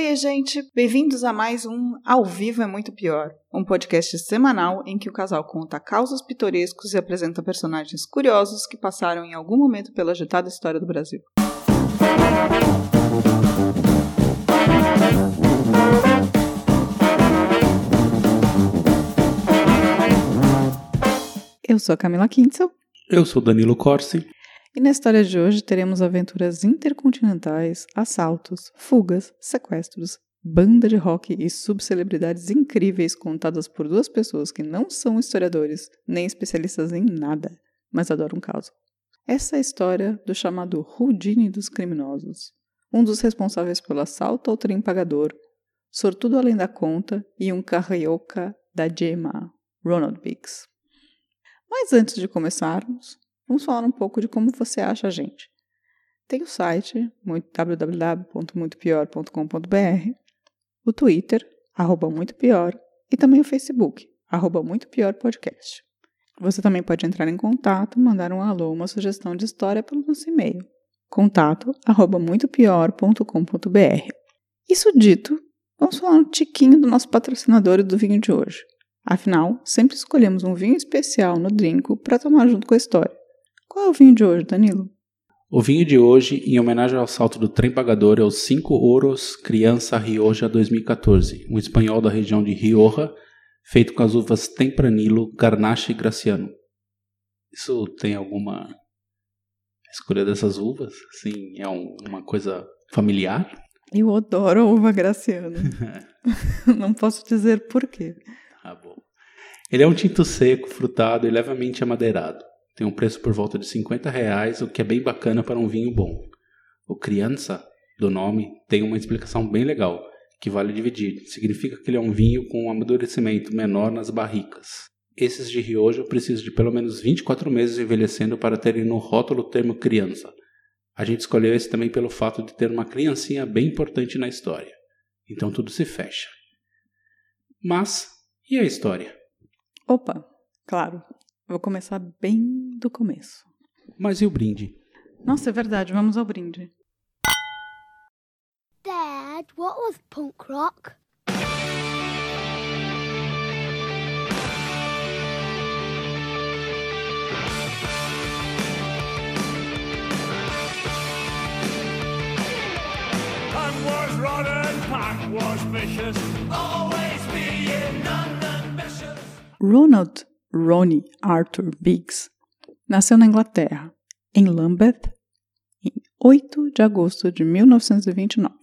Oi, gente! Bem-vindos a mais um Ao Vivo é Muito Pior, um podcast semanal em que o casal conta causos pitorescos e apresenta personagens curiosos que passaram em algum momento pela agitada história do Brasil. Eu sou a Camila Kintzel. Eu sou Danilo Corsi. E na história de hoje teremos aventuras intercontinentais, assaltos, fugas, sequestros, banda de rock e subcelebridades incríveis contadas por duas pessoas que não são historiadores nem especialistas em nada, mas adoram um caso. Essa é a história do chamado Houdini dos criminosos, um dos responsáveis pelo assalto ao trem pagador, sortudo além da conta e um carioca da GMA, Ronald Biggs. Mas antes de começarmos, vamos falar um pouco de como você acha a gente. Tem o site www.muitopior.com.br, o Twitter, arroba muito pior, e também o Facebook, arroba muito pior podcast. Você também pode entrar em contato, mandar um alô, uma sugestão de história pelo nosso e-mail, contato arroba muitopior.com.br. Isso dito, vamos falar um tiquinho do nosso patrocinador e do vinho de hoje. Afinal, sempre escolhemos um vinho especial no Drinco para tomar junto com a história. Qual é o vinho de hoje, Danilo? O vinho de hoje, em homenagem ao salto do trem pagador, é o 5 Ouros Criança Rioja 2014, um espanhol da região de Rioja, feito com as uvas Tempranillo, Garnache e Graciano. Isso tem alguma escolha dessas uvas? Sim, é um, uma coisa familiar? Eu adoro a uva Graciano. Não posso dizer por quê. Tá bom. Ele é um tinto seco, frutado e levemente amadeirado. Tem um preço por volta de 50 reais, o que é bem bacana para um vinho bom. O criança, do nome, tem uma explicação bem legal, que vale dividir. Significa que ele é um vinho com um amadurecimento menor nas barricas. Esses de Rioja precisam de pelo menos 24 meses envelhecendo para terem no rótulo o termo criança. A gente escolheu esse também pelo fato de ter uma criancinha bem importante na história. Então tudo se fecha. Mas, e a história? Opa, claro. Vou começar bem do começo. Mas e o brinde? Nossa, é verdade, vamos ao brinde. Dad, what was punk rock? Ronald Ronnie Arthur Biggs nasceu na Inglaterra, em Lambeth, em 8 de agosto de 1929.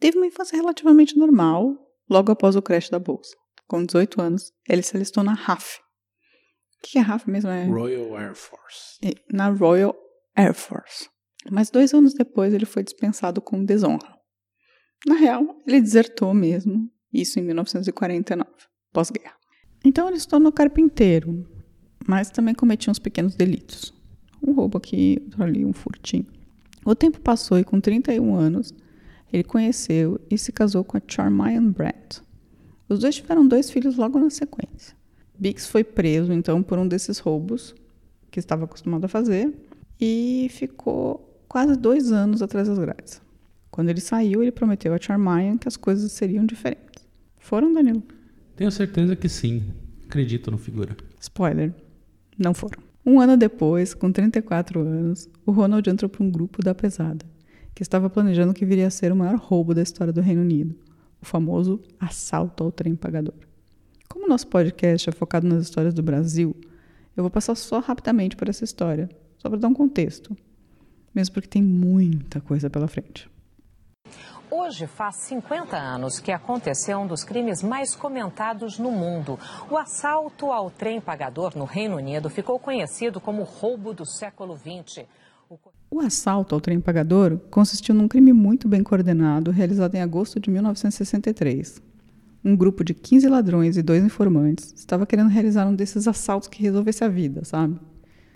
Teve uma infância relativamente normal logo após o crash da bolsa. Com 18 anos, ele se alistou na RAF. O que é RAF mesmo? É Royal Air Force. e- na Royal Air Force. Mas dois anos depois ele foi dispensado com desonra. Na real, ele desertou mesmo, isso em 1949, pós-guerra. Então ele se tornou carpinteiro, mas também cometia uns pequenos delitos. Um roubo aqui, outro ali, um furtinho. O tempo passou e com 31 anos, ele conheceu e se casou com a Charmaine Brett. Os dois tiveram dois filhos logo na sequência. Biggs foi preso, então, por um desses roubos que estava acostumado a fazer e ficou quase dois anos atrás das grades. Quando ele saiu, ele prometeu a Charmaine que as coisas seriam diferentes. Foram, Danilo? Tenho certeza que sim. Acredito no figura. Spoiler, não foram. Um ano depois, com 34 anos, o Ronald entrou para um grupo da pesada, que estava planejando o que viria a ser o maior roubo da história do Reino Unido, o famoso assalto ao trem pagador. Como nosso podcast é focado nas histórias do Brasil, eu vou passar só rapidamente por essa história, só para dar um contexto, mesmo porque tem muita coisa pela frente. Hoje faz 50 anos que aconteceu um dos crimes mais comentados no mundo. O assalto ao trem pagador no Reino Unido ficou conhecido como roubo do século XX. O assalto ao trem pagador consistiu num crime muito bem coordenado realizado em agosto de 1963. Um grupo de 15 ladrões e dois informantes estava querendo realizar um desses assaltos que resolvesse a vida, sabe?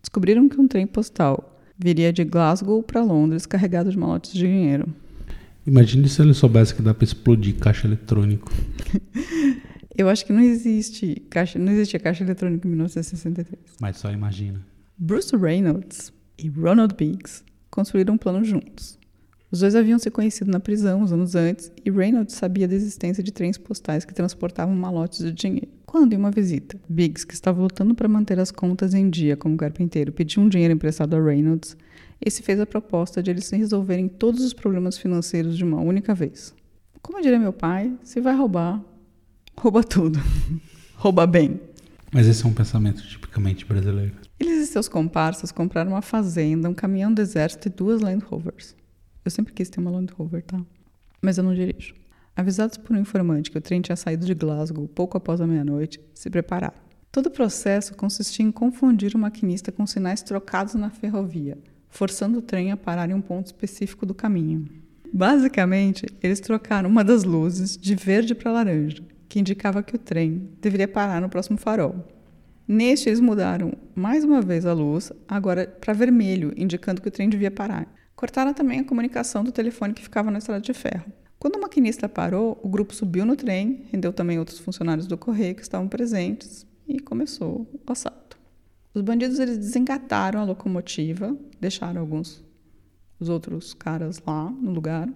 Descobriram que um trem postal viria de Glasgow para Londres carregado de malotes de dinheiro. Imagine se ele soubesse que dá pra explodir caixa eletrônico. Eu acho que não existe caixa, não existia caixa eletrônica em 1963. Mas só imagina. Bruce Reynolds e Ronald Biggs construíram um plano juntos. Os dois haviam se conhecido na prisão uns anos antes e Reynolds sabia da existência de trens postais que transportavam malotes de dinheiro. Quando, em uma visita, Biggs, que estava lutando para manter as contas em dia como carpinteiro, pediu um dinheiro emprestado a Reynolds, esse fez a proposta de eles se resolverem todos os problemas financeiros de uma única vez. Como diria meu pai, se vai roubar, rouba tudo. rouba bem. Mas esse é um pensamento tipicamente brasileiro. Eles e seus comparsas compraram uma fazenda, um caminhão do exército e duas Land Rovers. Eu sempre quis ter uma Land Rover, tá? Mas eu não dirijo. Avisados por um informante que o trem tinha saído de Glasgow pouco após a meia-noite, se prepararam. Todo o processo consistia em confundir o maquinista com sinais trocados na ferrovia, forçando o trem a parar em um ponto específico do caminho. Basicamente, eles trocaram uma das luzes de verde para laranja, que indicava que o trem deveria parar no próximo farol. Neste, eles mudaram mais uma vez a luz, agora para vermelho, indicando que o trem devia parar. Cortaram também a comunicação do telefone que ficava na estrada de ferro. Quando o maquinista parou, o grupo subiu no trem, rendeu também outros funcionários do correio que estavam presentes e começou o assalto. Os bandidos eles desengataram a locomotiva, deixaram alguns os outros caras lá no lugar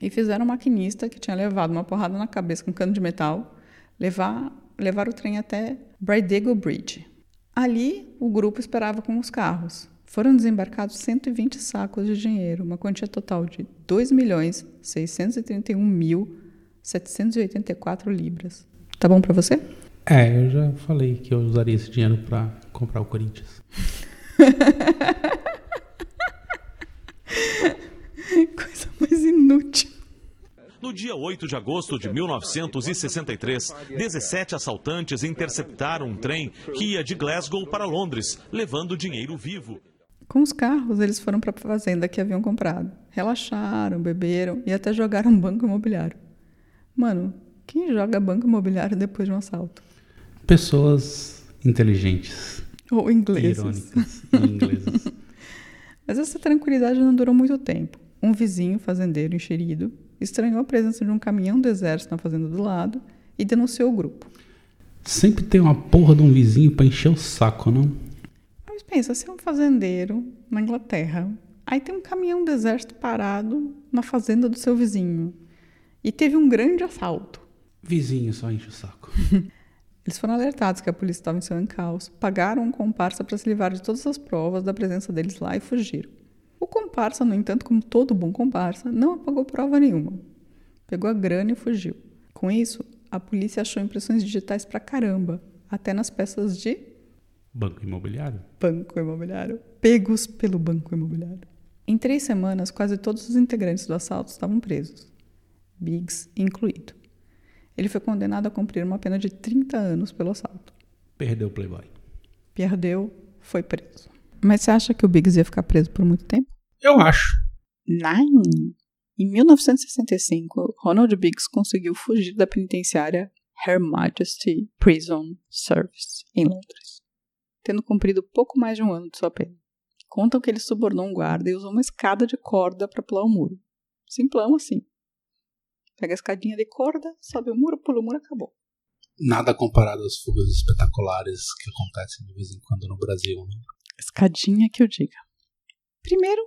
e fizeram o maquinista que tinha levado uma porrada na cabeça com um cano de metal levar levar o trem até Brydego Bridge. Ali, o grupo esperava com os carros. Foram desembarcados 120 sacos de dinheiro, uma quantia total de 2.631.784 libras. Tá bom para você? É, eu já falei que eu usaria esse dinheiro para comprar o Corinthians. Coisa mais inútil. No dia 8 de agosto de 1963, 17 assaltantes interceptaram um trem que ia de Glasgow para Londres, levando dinheiro vivo. Com os carros, eles foram para a fazenda que haviam comprado. Relaxaram, beberam e até jogaram banco imobiliário. Mano, quem joga banco imobiliário depois de um assalto? Pessoas inteligentes, Ou ingleses. irônicas e inglesas. Mas essa tranquilidade não durou muito tempo. Um vizinho, fazendeiro enxerido, estranhou a presença de um caminhão do exército na fazenda do lado e denunciou o grupo. Sempre tem uma porra de um vizinho pra encher o saco, não? Mas pensa, você é um fazendeiro na Inglaterra, aí tem um caminhão do exército parado na fazenda do seu vizinho e teve um grande assalto. Vizinho só enche o saco. Eles foram alertados que a polícia estava em seu encalço, pagaram um comparsa para se livrar de todas as provas da presença deles lá e fugiram. O comparsa, no entanto, como todo bom comparsa, não apagou prova nenhuma. Pegou a grana e fugiu. Com isso, a polícia achou impressões digitais pra caramba, até nas peças de Banco imobiliário? banco imobiliário, pegos pelo banco imobiliário. Em três semanas, quase todos os integrantes do assalto estavam presos, Biggs incluído. Ele foi condenado a cumprir uma pena de 30 anos pelo assalto. Perdeu o Playboy. Perdeu, foi preso. Mas você acha que o Biggs ia ficar preso por muito tempo? Eu acho. Não. Em 1965, Ronald Biggs conseguiu fugir da penitenciária Her Majesty Prison Service, em Londres, tendo cumprido pouco mais de um ano de sua pena. Contam que ele subornou um guarda e usou uma escada de corda para pular o muro. Simplão assim. Pega a escadinha de corda, sobe o muro, pula o muro, acabou. Nada comparado às fugas espetaculares que acontecem de vez em quando no Brasil, né? Escadinha que eu diga. Primeiro,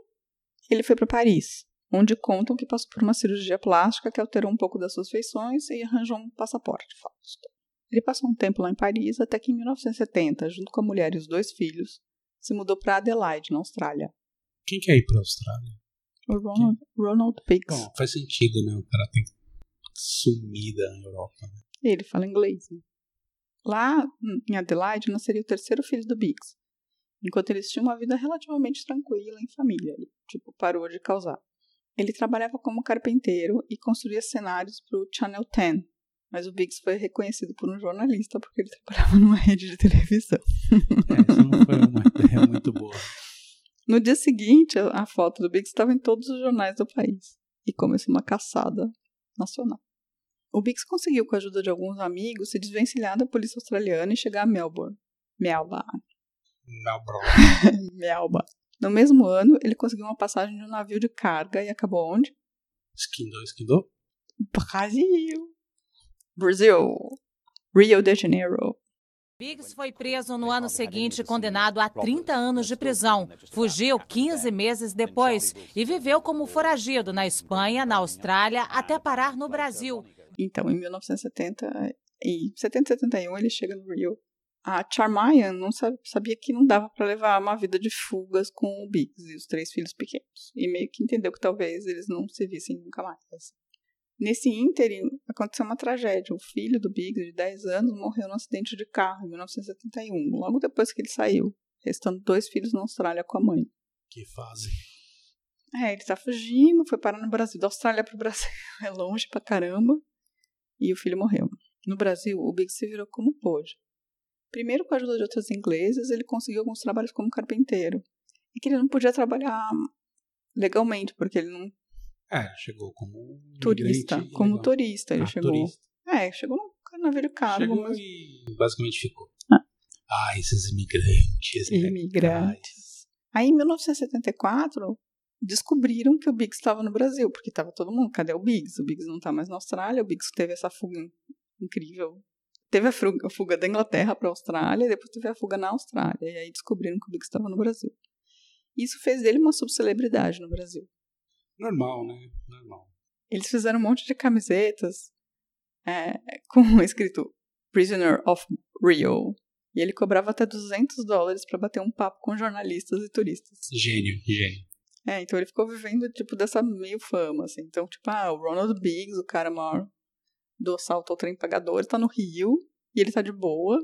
ele foi para Paris, onde contam que passou por uma cirurgia plástica que alterou um pouco das suas feições e arranjou um passaporte falso. Ele passou um tempo lá em Paris até que em 1970, junto com a mulher e os dois filhos, se mudou para Adelaide, na Austrália. Quem quer ir pra Austrália? O Ronald, Ronald Biggs. Bom, faz sentido, né? O cara tem que sumir da Europa. Né? Ele fala inglês. né? Lá em Adelaide nasceria o terceiro filho do Biggs. Enquanto eles tinham uma vida relativamente tranquila em família. Ele, tipo, parou de causar. Ele trabalhava como carpinteiro e construía cenários para o Channel 10. Mas o Biggs foi reconhecido por um jornalista porque ele trabalhava numa rede de televisão. É, Essa não foi uma ideia muito boa. No dia seguinte, a a foto do Biggs estava em todos os jornais do país. E começou uma caçada nacional. O Biggs conseguiu, com a ajuda de alguns amigos, se desvencilhar da polícia australiana e chegar a Melbourne. Melbourne. Melbourne. Melbourne. No mesmo ano, ele conseguiu uma passagem de um navio de carga e acabou onde? Esquindou, esquindou? Brasil. Brasil. Rio de Janeiro. Biggs foi preso no ano seguinte e condenado a 30 anos de prisão. Fugiu 15 meses depois e viveu como foragido na Espanha, na Austrália, até parar no Brasil. Então, em 1970 e 70 71 ele chega no Rio. A Charmayan não sabia que não dava para levar uma vida de fugas com o Biggs e os três filhos pequenos. E meio que entendeu que talvez eles não se vissem nunca mais. Nesse ínterim, aconteceu uma tragédia. O filho do Biggs, de 10 anos, morreu num acidente de carro em 1971, logo depois que ele saiu, restando dois filhos na Austrália com a mãe. Que fase. É, ele tá fugindo, foi parar no Brasil. Da Austrália pro Brasil é longe pra caramba. E o filho morreu. No Brasil, o Biggs se virou como pôde. Primeiro, com a ajuda de outros ingleses, ele conseguiu alguns trabalhos como carpinteiro. E que ele não podia trabalhar legalmente, porque ele não é, chegou como turista, como legal. turista ele Ah, chegou. turista. É, chegou num navio caro, Chegou mas e basicamente ficou. Ah. Ah, esses imigrantes. imigrantes. Aí, em 1974, descobriram que o Biggs estava no Brasil, porque estava todo mundo, cadê o Biggs? O Biggs não está mais na Austrália, o Biggs teve essa fuga incrível. Teve a fuga, a fuga da Inglaterra para a Austrália, depois teve a fuga na Austrália, e aí descobriram que o Biggs estava no Brasil. Isso fez dele uma subcelebridade no Brasil. Normal, né? Normal. Eles fizeram um monte de camisetas é, com escrito Prisoner of Rio. E ele cobrava até 200 dólares para bater um papo com jornalistas e turistas. Gênio, gênio. É, então ele ficou vivendo, tipo, dessa meio fama, assim. Então, tipo, ah, o Ronald Biggs, o cara maior do assalto ao trem pagador, tá no Rio, e ele tá de boa,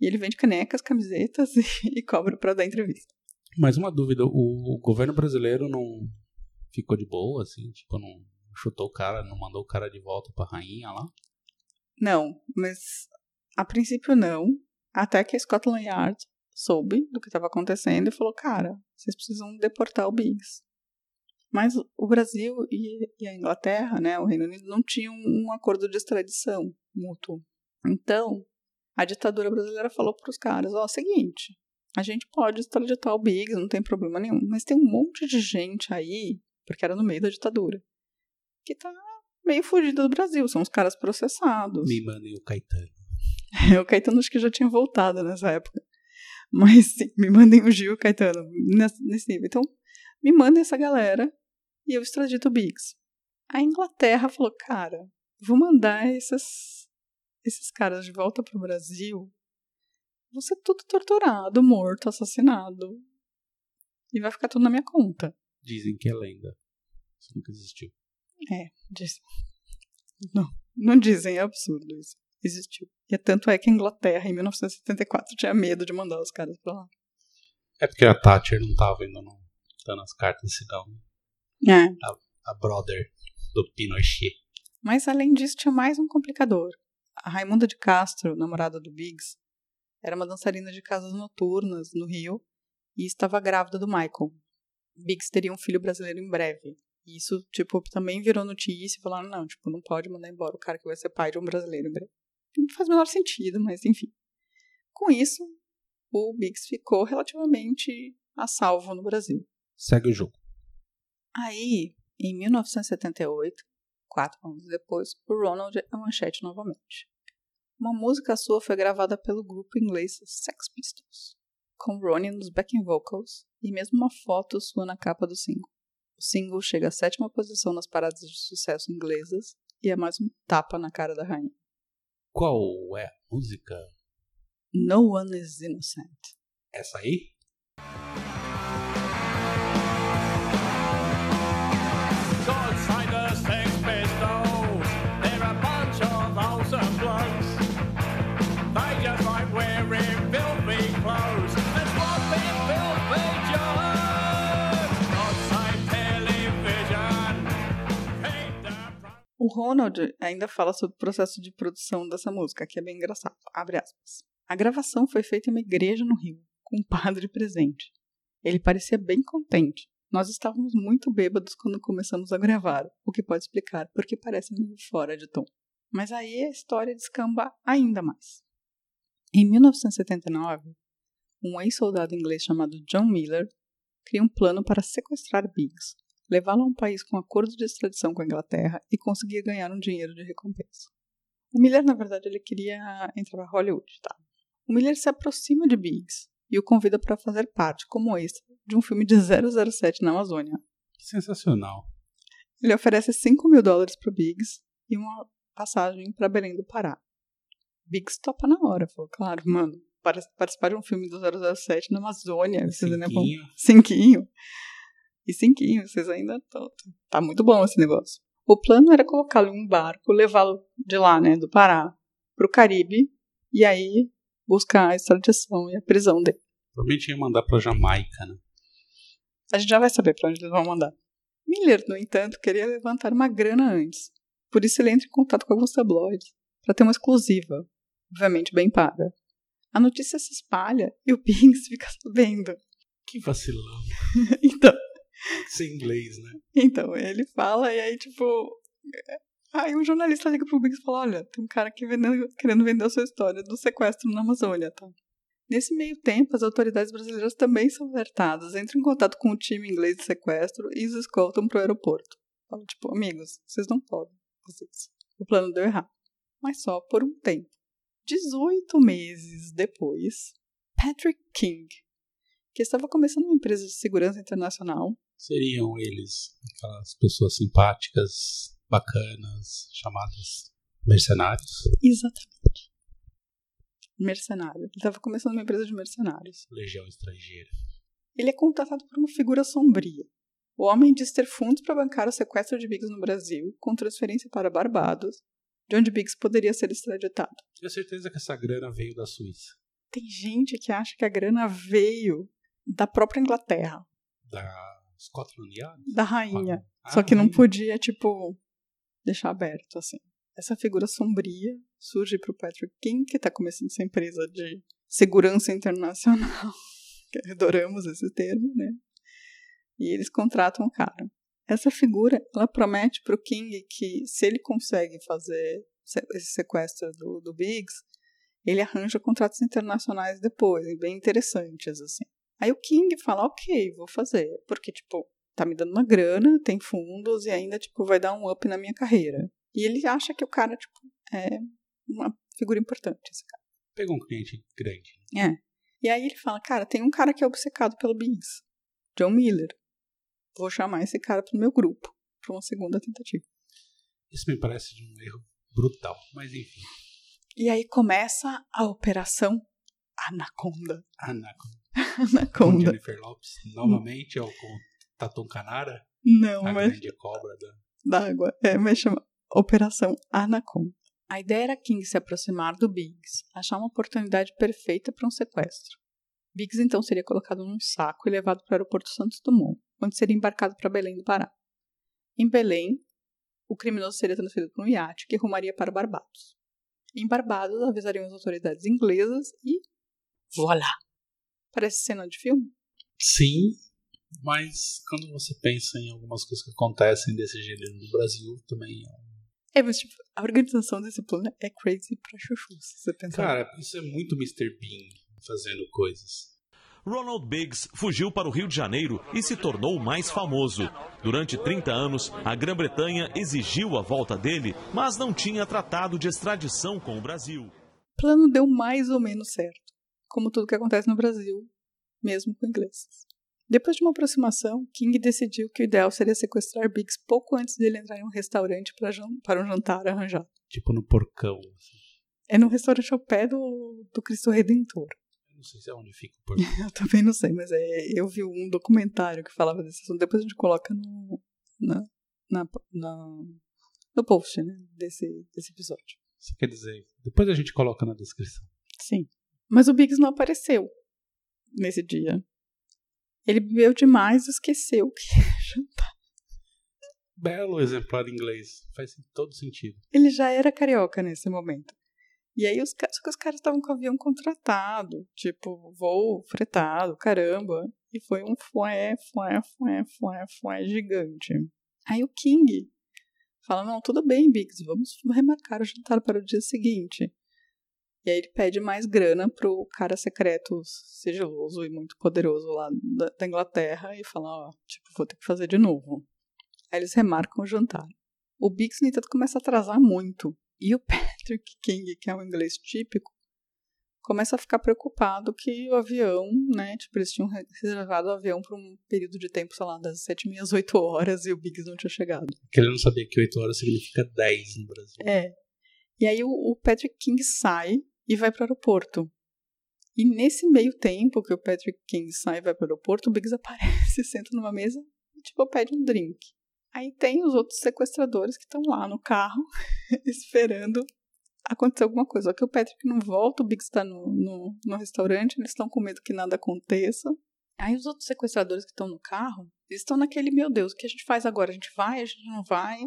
e ele vende canecas, camisetas e, e cobra pra dar entrevista. Mas uma dúvida, o, o governo brasileiro não ficou de boa, assim? Tipo, não chutou o cara, não mandou o cara de volta pra rainha lá? Não, mas a princípio não, até que a Scotland Yard soube do que estava acontecendo e falou, cara, vocês precisam deportar o Biggs. Mas o Brasil e, a Inglaterra, né, o Reino Unido, não tinham um acordo de extradição mútuo. Então, a ditadura brasileira falou para os caras, ó, seguinte, a gente pode extraditar o Biggs, não tem problema nenhum, mas tem um monte de gente aí, porque era no meio da ditadura, que tá meio fugido do Brasil, são os caras processados. Me mandem o Caetano. o Caetano acho que já tinha voltado nessa época. Mas sim, me mandem o Gil e o Caetano nesse, nível. Então, me mandem essa galera e eu extradito o Biggs. A Inglaterra falou, cara, vou mandar esses, esses caras de volta pro Brasil. Ser tudo torturado, morto, assassinado. E vai ficar tudo na minha conta. Dizem que é lenda. Isso nunca existiu. É, diz. Não, não dizem, é absurdo isso. Existiu. E tanto é que a Inglaterra, em 1974, tinha medo de mandar os caras pra lá. É porque a Thatcher não tava ainda não, dando as cartas, senão É. a brother do Pinochet. Mas além disso, tinha mais um complicador. A Raimunda de Castro, namorada do Biggs, era uma dançarina de casas noturnas no Rio e estava grávida do Michael. Biggs teria um filho brasileiro em breve. E isso, tipo, também virou notícia e falaram, não, tipo, não pode mandar embora o cara que vai ser pai de um brasileiro em breve. Não faz o menor sentido, mas enfim. Com isso, o Biggs ficou relativamente a salvo no Brasil. Segue o jogo. Aí, em 1978, quatro anos depois, o Ronald é manchete novamente. Uma música sua foi gravada pelo grupo inglês Sex Pistols, com Ronnie nos backing vocals e mesmo uma foto sua na capa do single. O single chega à sétima posição nas paradas de sucesso inglesas e é mais um tapa na cara da rainha. Qual é a música? No One is Innocent. Essa aí? O Ronald ainda fala sobre o processo de produção dessa música, que é bem engraçado. Abre aspas. A gravação foi feita em uma igreja no Rio, com um padre presente. Ele parecia bem contente. Nós estávamos muito bêbados quando começamos a gravar, o que pode explicar porque parece meio fora de tom. Mas aí a história descamba ainda mais. Em 1979, um ex-soldado inglês chamado John Miller cria um plano para sequestrar Biggs, levá-lo a um país com acordo de extradição com a Inglaterra e conseguir ganhar um dinheiro de recompensa. O Miller, na verdade, ele queria entrar para Hollywood, tá? o Miller se aproxima de Biggs e o convida para fazer parte, como extra, de um filme de 007 na Amazônia. Sensacional. Ele oferece 5 mil dólares para Biggs e uma passagem para Belém do Pará. Biggs topa na hora, falou, claro, mano, para participar de um filme do 007 na Amazônia. Cinquinho. Cinquinho. E cinquinho, vocês ainda estão. Tá muito bom esse negócio. O plano era colocá-lo em um barco, levá-lo de lá, né, do Pará, pro Caribe, e aí buscar a extradição e a prisão dele. Provavelmente ia mandar pra Jamaica, né? A gente já vai saber para onde eles vão mandar. Miller, no entanto, queria levantar uma grana antes. Por isso ele entra em contato com alguns tabloides para ter uma exclusiva, obviamente bem paga. A notícia se espalha e o Biggs fica sabendo. Que vacilão. Então, Sem inglês, né? então ele fala e aí tipo, é, aí um jornalista liga pro Biggs e fala: "Olha, tem um cara aqui vendendo- querendo vender a sua história do sequestro na Amazônia, tá?" Nesse meio tempo, as autoridades brasileiras também são alertadas, entram em contato com o time inglês de sequestro e os escoltam pro aeroporto. Falam, tipo, amigos, vocês não podem isso. O plano deu errado. Mas só por um tempo. 18 meses depois, Patrick King, que estava começando uma empresa de segurança internacional, Seriam eles aquelas pessoas simpáticas, bacanas, chamadas mercenários. exatamente, mercenário. Ele estava começando uma empresa de mercenários. Legião estrangeira. Ele é contratado por uma figura sombria. O homem diz ter fundos para bancar o sequestro de Biggs no Brasil, com transferência para Barbados, de onde Biggs poderia ser extraditado. Tenho certeza que essa grana veio da Suíça. Tem gente que acha que a grana veio da própria Inglaterra, Da Scotland Yard? da rainha. Ah, Só que não podia, tipo, deixar aberto, assim. Essa figura sombria surge pro Patrick King, que tá começando essa empresa de segurança internacional. que adoramos esse termo, né? E eles contratam o cara. Essa figura, ela promete pro King que se ele consegue fazer se- esse sequestro do, do Biggs, ele arranja contratos internacionais depois, e bem interessantes, assim. Aí o King fala, ok, vou fazer, porque, tipo, tá me dando uma grana, tem fundos e ainda, tipo, vai dar um up na minha carreira. E ele acha que o cara, tipo, é uma figura importante, esse cara. Pegou um cliente grande. É. E aí ele fala, cara, tem um cara que é obcecado pelo Biggs, John Miller. Vou chamar esse cara pro meu grupo, pra uma segunda tentativa. Isso me parece de um erro brutal, mas enfim. E aí começa a operação Anaconda. Anaconda. Com Anaconda. Jennifer Lopes, novamente, ou com Tatum Canara, Não, a mas grande cobra da... d'água. É, mas chama Operação Anaconda. A ideia era King se aproximar do Biggs, achar uma oportunidade perfeita para um sequestro. Biggs então seria colocado num saco e levado para o aeroporto Santos Dumont, onde seria embarcado para Belém do Pará. Em Belém, o criminoso seria transferido para um iate que rumaria para Barbados. Em Barbados, avisariam as autoridades inglesas e. Voilà! Parece cena de filme? Sim, mas quando você pensa em algumas coisas que acontecem desse gênero no Brasil, também é um... É, mas tipo, a organização desse plano é crazy pra chuchu, se você pensar. Cara, isso é muito Mr. Bean fazendo coisas. Ronald Biggs fugiu para o Rio de Janeiro e se tornou mais famoso. Durante 30 anos, a Grã-Bretanha exigiu a volta dele, mas não tinha tratado de extradição com o Brasil. O plano deu mais ou menos certo, como tudo que acontece no Brasil, mesmo com ingleses. Depois de uma aproximação, King decidiu que o ideal seria sequestrar Biggs pouco antes dele entrar em um restaurante para, um jantar arranjado. Tipo no porcão. assim. É num restaurante ao pé do, do Cristo Redentor. Não sei se é onde fica o porcão. Eu também não sei, mas é, eu vi um documentário que falava desse assunto. Depois a gente coloca no, na, na, na- no post né, desse, desse episódio. Você quer dizer, depois a gente coloca na descrição. Sim. Mas o Biggs não apareceu nesse dia. Ele bebeu demais e esqueceu que ia jantar. Belo exemplar inglês. Faz todo sentido. Ele já era carioca nesse momento. E aí os, só que os caras estavam com o avião contratado, tipo, voo fretado, caramba. E foi um fué, fué, fué, fué, fué gigante. Aí o King fala, não, tudo bem, Biggs, vamos remarcar o jantar para o dia seguinte. E aí ele pede mais grana pro cara secreto, sigiloso e muito poderoso lá da, da Inglaterra e fala, ó, tipo, vou ter que fazer de novo. Aí eles remarcam o jantar. O Biggs, no entanto, começa a atrasar muito. E o Patrick King, que é um inglês típico, começa a ficar preocupado que o avião, né? Tipo, eles tinham reservado o avião por um período de tempo, sei lá, das 7 às 8 horas e o Biggs não tinha chegado. Porque ele não sabia que 8 horas significa 10 no Brasil. É. E aí o, o Patrick King sai e vai para o aeroporto. E nesse meio tempo que o Patrick King sai e vai para o aeroporto, o Biggs aparece, senta numa mesa e, tipo, pede um drink. Aí tem os outros sequestradores que estão lá no carro, esperando acontecer alguma coisa. Só que o Patrick não volta, o Biggs está no, no, no restaurante, eles estão com medo que nada aconteça. Aí os outros sequestradores que estão no carro, estão naquele, meu Deus, o que a gente faz agora? A gente vai, a gente não vai?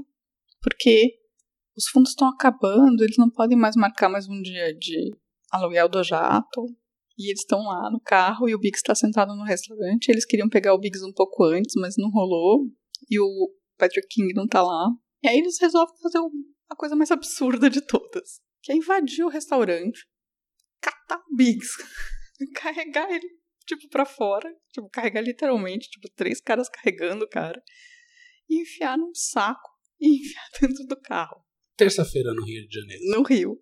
Porque os fundos estão acabando, eles não podem mais marcar mais um dia de aluguel do jato. E eles estão lá no carro e o Biggs está sentado no restaurante. Eles queriam pegar o Biggs um pouco antes, mas não rolou. E o Patrick King não tá lá. E aí eles resolvem fazer a coisa mais absurda de todas que é invadir o restaurante, catar o Biggs, carregar ele, tipo, pra fora, tipo, carregar literalmente, tipo, três caras carregando o cara, e enfiar num saco e enfiar dentro do carro. Terça-feira no Rio de Janeiro. No Rio.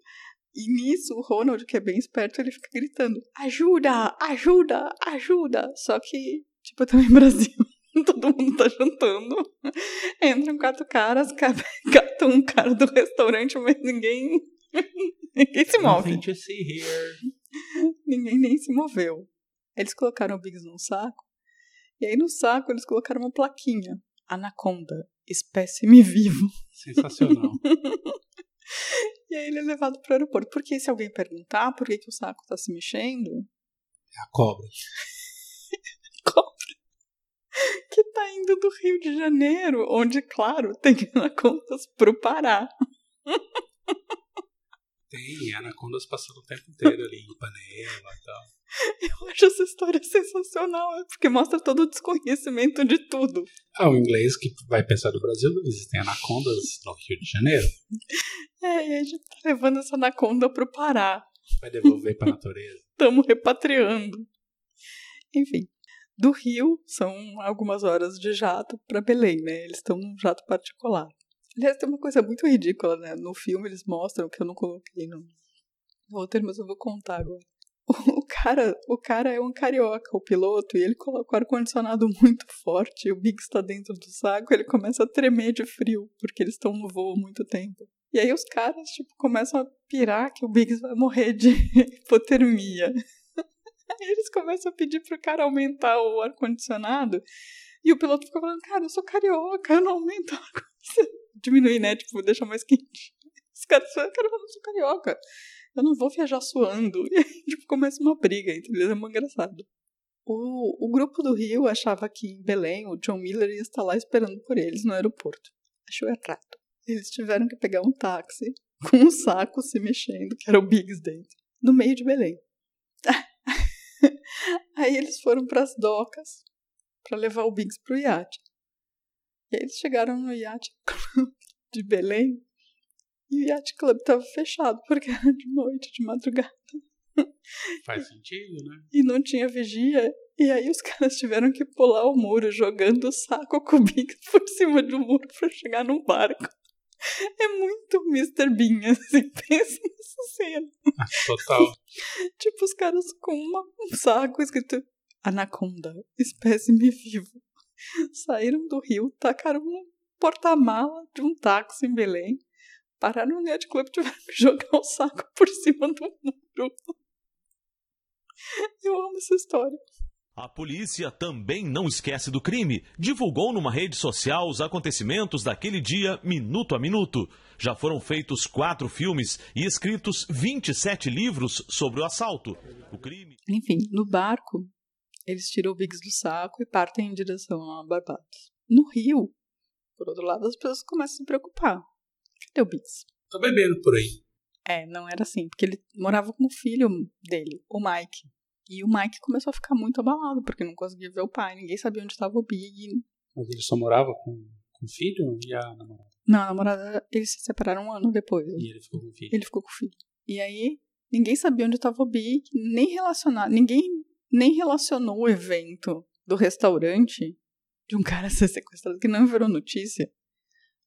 E nisso, o Ronald, que é bem esperto, ele fica gritando: ajuda, ajuda, ajuda. Só que, tipo, também Brasil. Todo mundo tá jantando. Entram quatro caras, catam um cara do restaurante, mas ninguém Ninguém se move. Ninguém nem se moveu. Eles colocaram o Biggs num saco. E aí no saco eles colocaram uma plaquinha. Anaconda, espécime vivo. Sensacional. e aí ele é levado para o aeroporto. Porque se alguém perguntar por que, que o saco está se mexendo. É a cobra. cobra. Que tá indo do Rio de Janeiro, onde, claro, tem anacondas pro Pará. Tem anacondas passando o tempo inteiro ali em Ipanema e tal. Eu acho essa história sensacional, é porque mostra todo o desconhecimento de tudo. Ah, o inglês que vai pensar do Brasil, existem anacondas no Rio de Janeiro. É, e a gente tá levando essa anaconda pro Pará. Vai devolver pra natureza. Estamos repatriando. Enfim, do Rio são algumas horas de jato para Belém, né? Eles estão num jato particular. Aliás, tem uma coisa muito ridícula, né? No filme eles mostram, que eu não coloquei no roteiro, mas eu vou contar agora. O cara, o cara é um carioca, o piloto, e ele coloca o ar-condicionado muito forte, o Biggs está dentro do saco, ele começa a tremer de frio, porque eles estão no voo há muito tempo. E aí os caras, tipo, começam a pirar que o Biggs vai morrer de hipotermia. Aí eles começam a pedir pro cara aumentar o ar-condicionado, e o piloto fica falando, cara, eu sou carioca, eu não aumento o ar-condicionado diminuir, né? Tipo, deixar mais quente. Os caras falam, cara, eu não sou carioca. Eu não vou viajar suando. E aí, tipo, começa uma briga entre eles, é muito engraçado. O, o grupo do Rio achava que em Belém o John Miller ia estar lá esperando por eles no aeroporto. Achou errado. Eles tiveram que pegar um táxi com um saco se mexendo, que era o Biggs dentro, no meio de Belém. Aí eles foram para as docas para levar o Biggs pro iate. E aí eles chegaram no Yacht Club de Belém e o Yacht Club estava fechado porque era de noite, de madrugada. Faz sentido, né? E não tinha vigia. E aí os caras tiveram que pular o muro, jogando o saco cubico por cima do muro para chegar no barco. É muito Mr. Bean, assim, pensa nessa cena. Total. tipo, os caras com uma, um saco escrito Anaconda, espécime vivo. Saíram do Rio, tacaram um porta-mala de um táxi em Belém, pararam no Net Club e tiveram que jogar o saco por cima do muro. Eu amo essa história. A polícia também não esquece do crime. Divulgou numa rede social os acontecimentos daquele dia, minuto a minuto. Já foram feitos quatro filmes e escritos 27 livros sobre o assalto. O crime. Enfim, no barco, eles tiram o Biggs do saco e partem em direção a Barbados. No Rio, por outro lado, as pessoas começam a se preocupar. Cadê o Biggs? Tá bebendo por aí. É, não era assim, porque ele morava com o filho dele, o Mike. E o Mike começou a ficar muito abalado, porque não conseguia ver o pai, ninguém sabia onde estava o Big. Mas ele só morava com, com o filho e a namorada? Não, a namorada, eles se separaram um ano depois. E ele ficou com o filho? Ele ficou com o filho. E aí, ninguém sabia onde estava o Big, nem relacionado, ninguém nem relacionou o evento do restaurante de um cara ser sequestrado, que não virou notícia,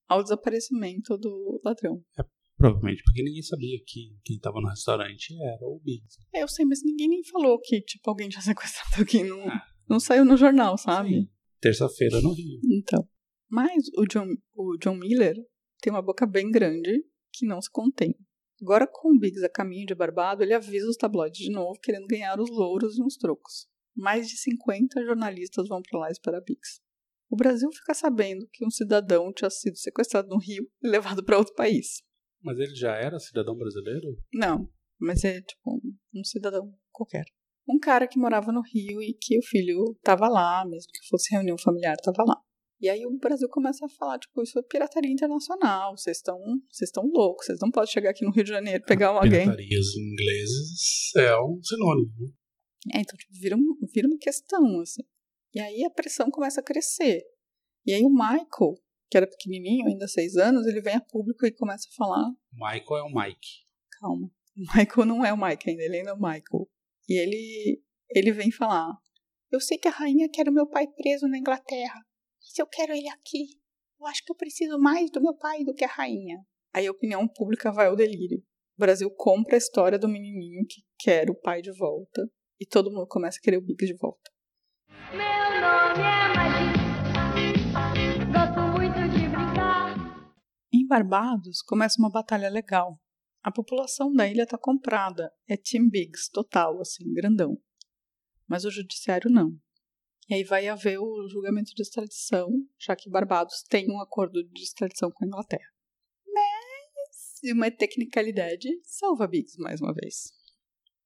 ao desaparecimento do ladrão. É Provavelmente porque ninguém sabia que quem tava no restaurante era o Biggs. É, eu sei, mas ninguém nem falou que, tipo, alguém tinha sequestrado alguém. Não, Ah. não saiu no jornal, sabe? Terça-feira no Rio. Então. Mas o John, o John Miller tem uma boca bem grande que não se contém. Agora, com o Biggs a caminho de Barbado, ele avisa os tabloides de novo, querendo ganhar os louros e uns trocos. Mais de 50 jornalistas vão para lá esperar Biggs. O Brasil fica sabendo que um cidadão tinha sido sequestrado no Rio e levado para outro país. Mas ele já era cidadão brasileiro? Não, mas é tipo um, um cidadão qualquer. Um cara que morava no Rio e que o filho estava lá, mesmo que fosse reunião familiar, estava lá. E aí o Brasil começa a falar, tipo, isso é pirataria internacional, vocês estão vocês estão loucos, vocês não podem chegar aqui no Rio de Janeiro e pegar alguém. Piratarias ingleses é um sinônimo. né? É, então tipo, vira, um- vira uma questão, assim. E aí a pressão começa a crescer. E aí o Michael, que era pequenininho, ainda seis anos, ele vem a público e começa a falar Michael é o Mike. calma. O Michael não é o Mike ainda, ele ainda é o Michael. E ele, ele vem falar: Eu sei que a rainha quer o meu pai preso na Inglaterra, mas eu quero ele aqui. Eu acho que eu preciso mais do meu pai do que a rainha. Aí a opinião pública vai ao delírio. O Brasil compra a história do menininho que quer o pai de volta. E todo mundo começa a querer o Biggs de volta. Meu nome é Magia. Gosto muito de brincar. Em Barbados começa uma batalha legal. A população da ilha está comprada, é Team Biggs total, assim, grandão. Mas o judiciário não. E aí vai haver o julgamento de extradição, já que Barbados tem um acordo de extradição com a Inglaterra. Mas uma tecnicalidade salva Biggs mais uma vez.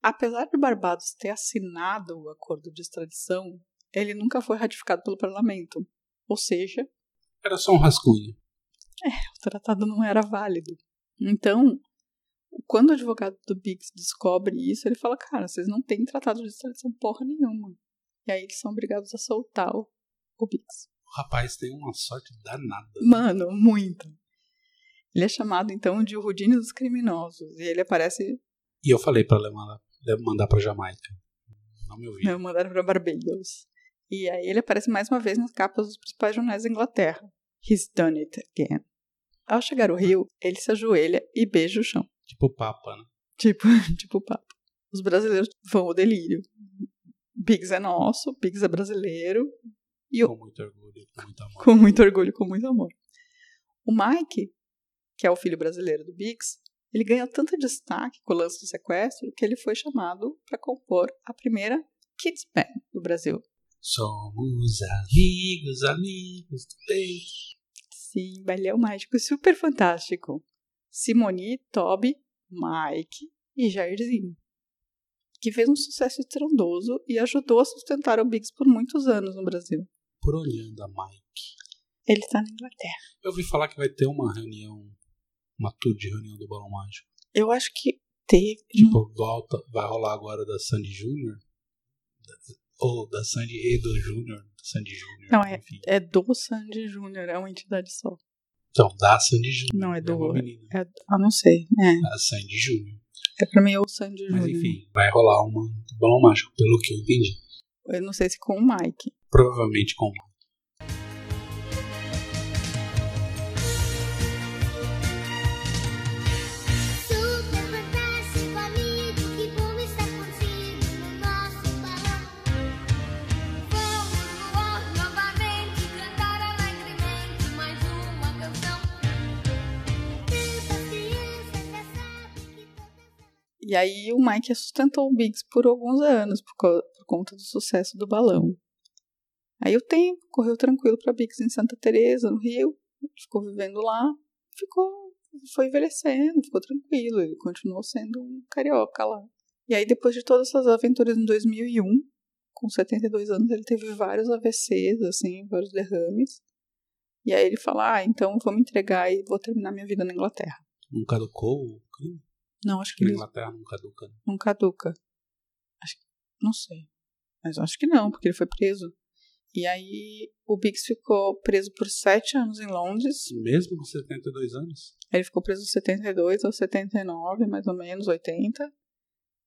Apesar de Barbados ter assinado o acordo de extradição, ele nunca foi ratificado pelo parlamento. Ou seja, Era só um rascunho. o tratado não era válido. Então, quando o advogado do Biggs descobre isso, ele fala: Cara, vocês não têm tratado de extradição porra nenhuma. E aí eles são obrigados a soltar o, o. O rapaz tem uma sorte danada. Mano, muito. Ele é chamado então de o Rudine dos criminosos. E ele aparece. E eu falei pra ela mandar, mandar pra Jamaica. Não me ouviu. Não, mandaram pra Barbados. E aí ele aparece mais uma vez nas capas dos principais jornais da Inglaterra. He's done it again. Ao chegar ao Rio, ele se ajoelha e beija o chão. Tipo o Papa, né? Tipo, tipo papo. Os brasileiros vão ao delírio. Biggs é nosso, Biggs é brasileiro. E Com muito orgulho, com muito amor. com muito orgulho, com muito amor. O Mike, que é o filho brasileiro do Biggs, ele ganhou tanto destaque com o lance do sequestro que ele foi chamado para compor a primeira Kids Band do Brasil. Somos amigos, amigos do peito. Sim, balé mágico super fantástico. Simone, Toby, Mike e Jairzinho. Que fez um sucesso estrondoso e ajudou a sustentar o Biggs por muitos anos no Brasil. Por onde anda Mike? Ele está na Inglaterra. Eu ouvi falar que vai ter uma reunião, uma tour de reunião do Balão Mágico. Eu acho que teve. Tipo, volta, vai rolar agora da Sandy Júnior. Ou da Sandy e do Júnior. Sandy Júnior. Não, é- enfim. É do Sandy Júnior, é uma entidade só. Então, da Sandy Júnior. Não, é do- uma menina. É, ah, não sei. É, A Sandy Júnior. É pra mim é o Sandy Mas Júnior. enfim, vai rolar uma Balão Mágico, pelo que eu entendi. Eu não sei se com o Mike. Provavelmente com Super E aí o Mike sustentou o Biggs por alguns anos por, co- por conta do sucesso do balão. Aí o tempo correu tranquilo para Biggs em Santa Teresa, no Rio. Ficou vivendo lá, ficou, foi envelhecendo, ficou tranquilo. Ele continuou sendo um carioca lá. E aí depois de todas essas aventuras em 2001, com 72 anos, ele teve vários AVCs, assim, vários derrames. E aí ele fala, ah, então vou me entregar e vou terminar minha vida na Inglaterra. Não caducou o crime? Não, acho que Na Inglaterra não caduca. né? não caduca. Acho, não sei. Mas acho que não, porque ele foi preso. E aí o Biggs ficou preso por sete anos em Londres. Mesmo com 72 anos? Ele ficou preso de 72 ou 79, mais ou menos, 80.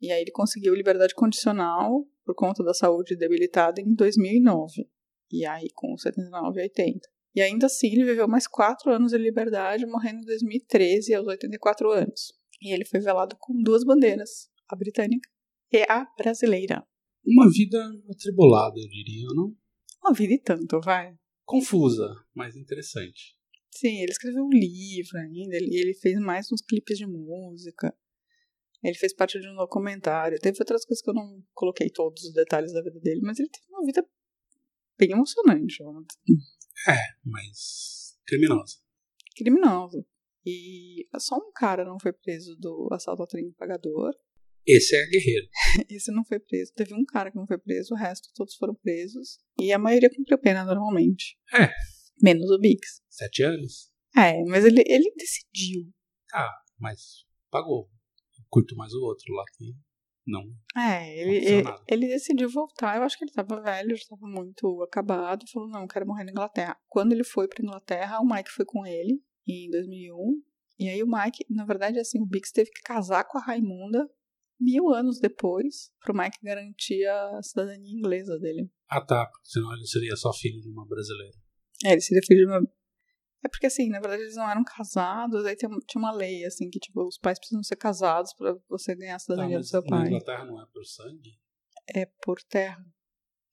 E aí ele conseguiu liberdade condicional por conta da saúde debilitada em 2009. E aí com 79 e 80. E ainda assim, ele viveu mais quatro anos de liberdade, morrendo em 2013, aos 84 anos. E ele foi velado com duas bandeiras, a britânica e a brasileira. Uma vida atribulada, eu diria, não? Uma vida e tanto, vai. Confusa, mas interessante. Sim, ele escreveu um livro ainda, ele, ele fez mais uns clipes de música. Ele fez parte de um documentário. Teve outras coisas que eu não coloquei todos os detalhes da vida dele, mas ele teve uma vida bem emocionante. É, mas criminosa. Criminoso. E só um cara não foi preso do assalto ao trem pagador. Esse é guerreiro. Esse não foi preso. Teve um cara que não foi preso, o resto todos foram presos. E a maioria cumpriu pena normalmente. É. Menos o Biggs. Sete anos? É, mas ele, ele decidiu. Ah, mas pagou. Eu curto mais o outro lá que não. É, ele, ele, ele decidiu voltar. Eu acho que ele tava velho, já tava muito acabado. Falou: não, eu quero morrer na Inglaterra. Quando ele foi pra Inglaterra, o Mike foi com ele em 2001. E aí o Mike, na verdade, assim, o Biggs teve que casar com a Raimunda mil anos depois pro Mike garantir a cidadania inglesa dele. Ah, tá. porque Senão ele seria só filho de uma brasileira. É, ele seria filho de uma. É porque, assim, na verdade eles não eram casados, aí tinha uma lei, assim, que, tipo, os pais precisam ser casados pra você ganhar a Tá, cidadania do mas seu na pai. Inglaterra não é por sangue? É por terra.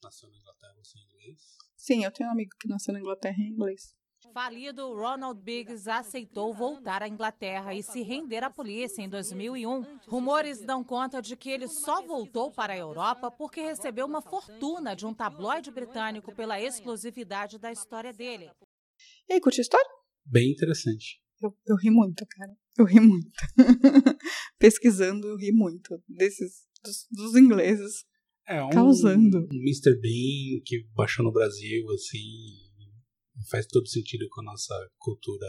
Nasceu na Inglaterra, você é inglês? Sim, eu tenho um amigo que nasceu na Inglaterra em inglês. Falido, Ronald Biggs aceitou voltar à Inglaterra e se render à polícia em 2001. Rumores dão conta de que ele só voltou para a Europa porque recebeu uma fortuna de um tabloide britânico pela exclusividade da história dele. E aí, curte a história? Bem interessante. Eu, eu ri muito, cara. Eu ri muito. Pesquisando, eu ri muito. Desses, dos, dos ingleses. É um, Causando. um Mr. Bean que baixou no Brasil, assim. Faz todo sentido com a nossa cultura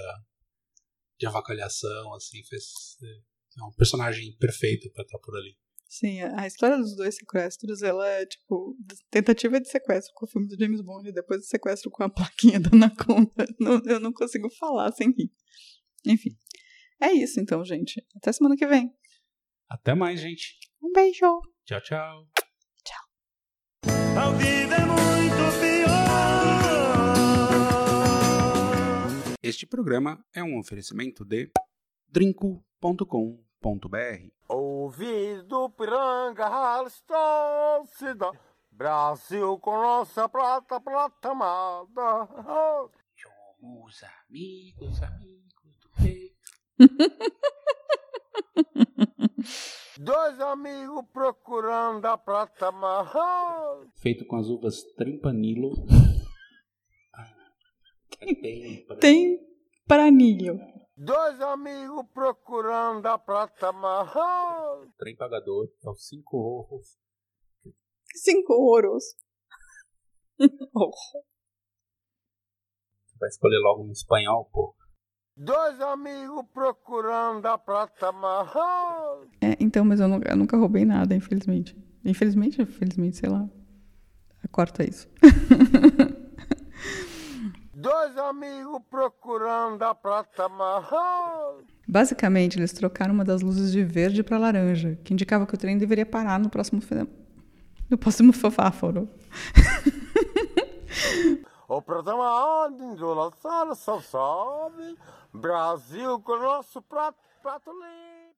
de avacalhação, assim. Faz, é um personagem perfeito pra estar por ali. Sim, a história dos dois sequestros, ela é, tipo, tentativa de sequestro com o filme do James Bond e depois de sequestro com a plaquinha da Anaconda. Não, eu não consigo falar sem rir. Enfim. É isso então, gente. Até semana que vem. Até mais, gente. Um beijo! Tchau, tchau. A Este programa é um oferecimento de drinco.com.br. Ouvido piranga, Halstócida. Brasil com nossa prata, prata amada. Somos amigos, amigos do peito. Dois amigos procurando a prata amada. Feito com as uvas Trimpanilo. Ah, é bem pra- Tem paranilho. Dois amigos procurando a prata amada. Trem pagador. É os cinco orros. Cinco ouros. Oh. Vai escolher logo um espanhol, pô. Dois amigos procurando a prata amada. É, então, mas eu nunca, eu nunca roubei nada, infelizmente. Infelizmente, infelizmente, sei lá. Corta isso. Dois amigos procurando a prata amada. Basicamente, eles trocaram uma das luzes de verde para laranja, que indicava que o trem deveria parar no próximo fe- no próximo semáforo. O programa do lançar só sobe. Brasil com nosso prato, prato limpo.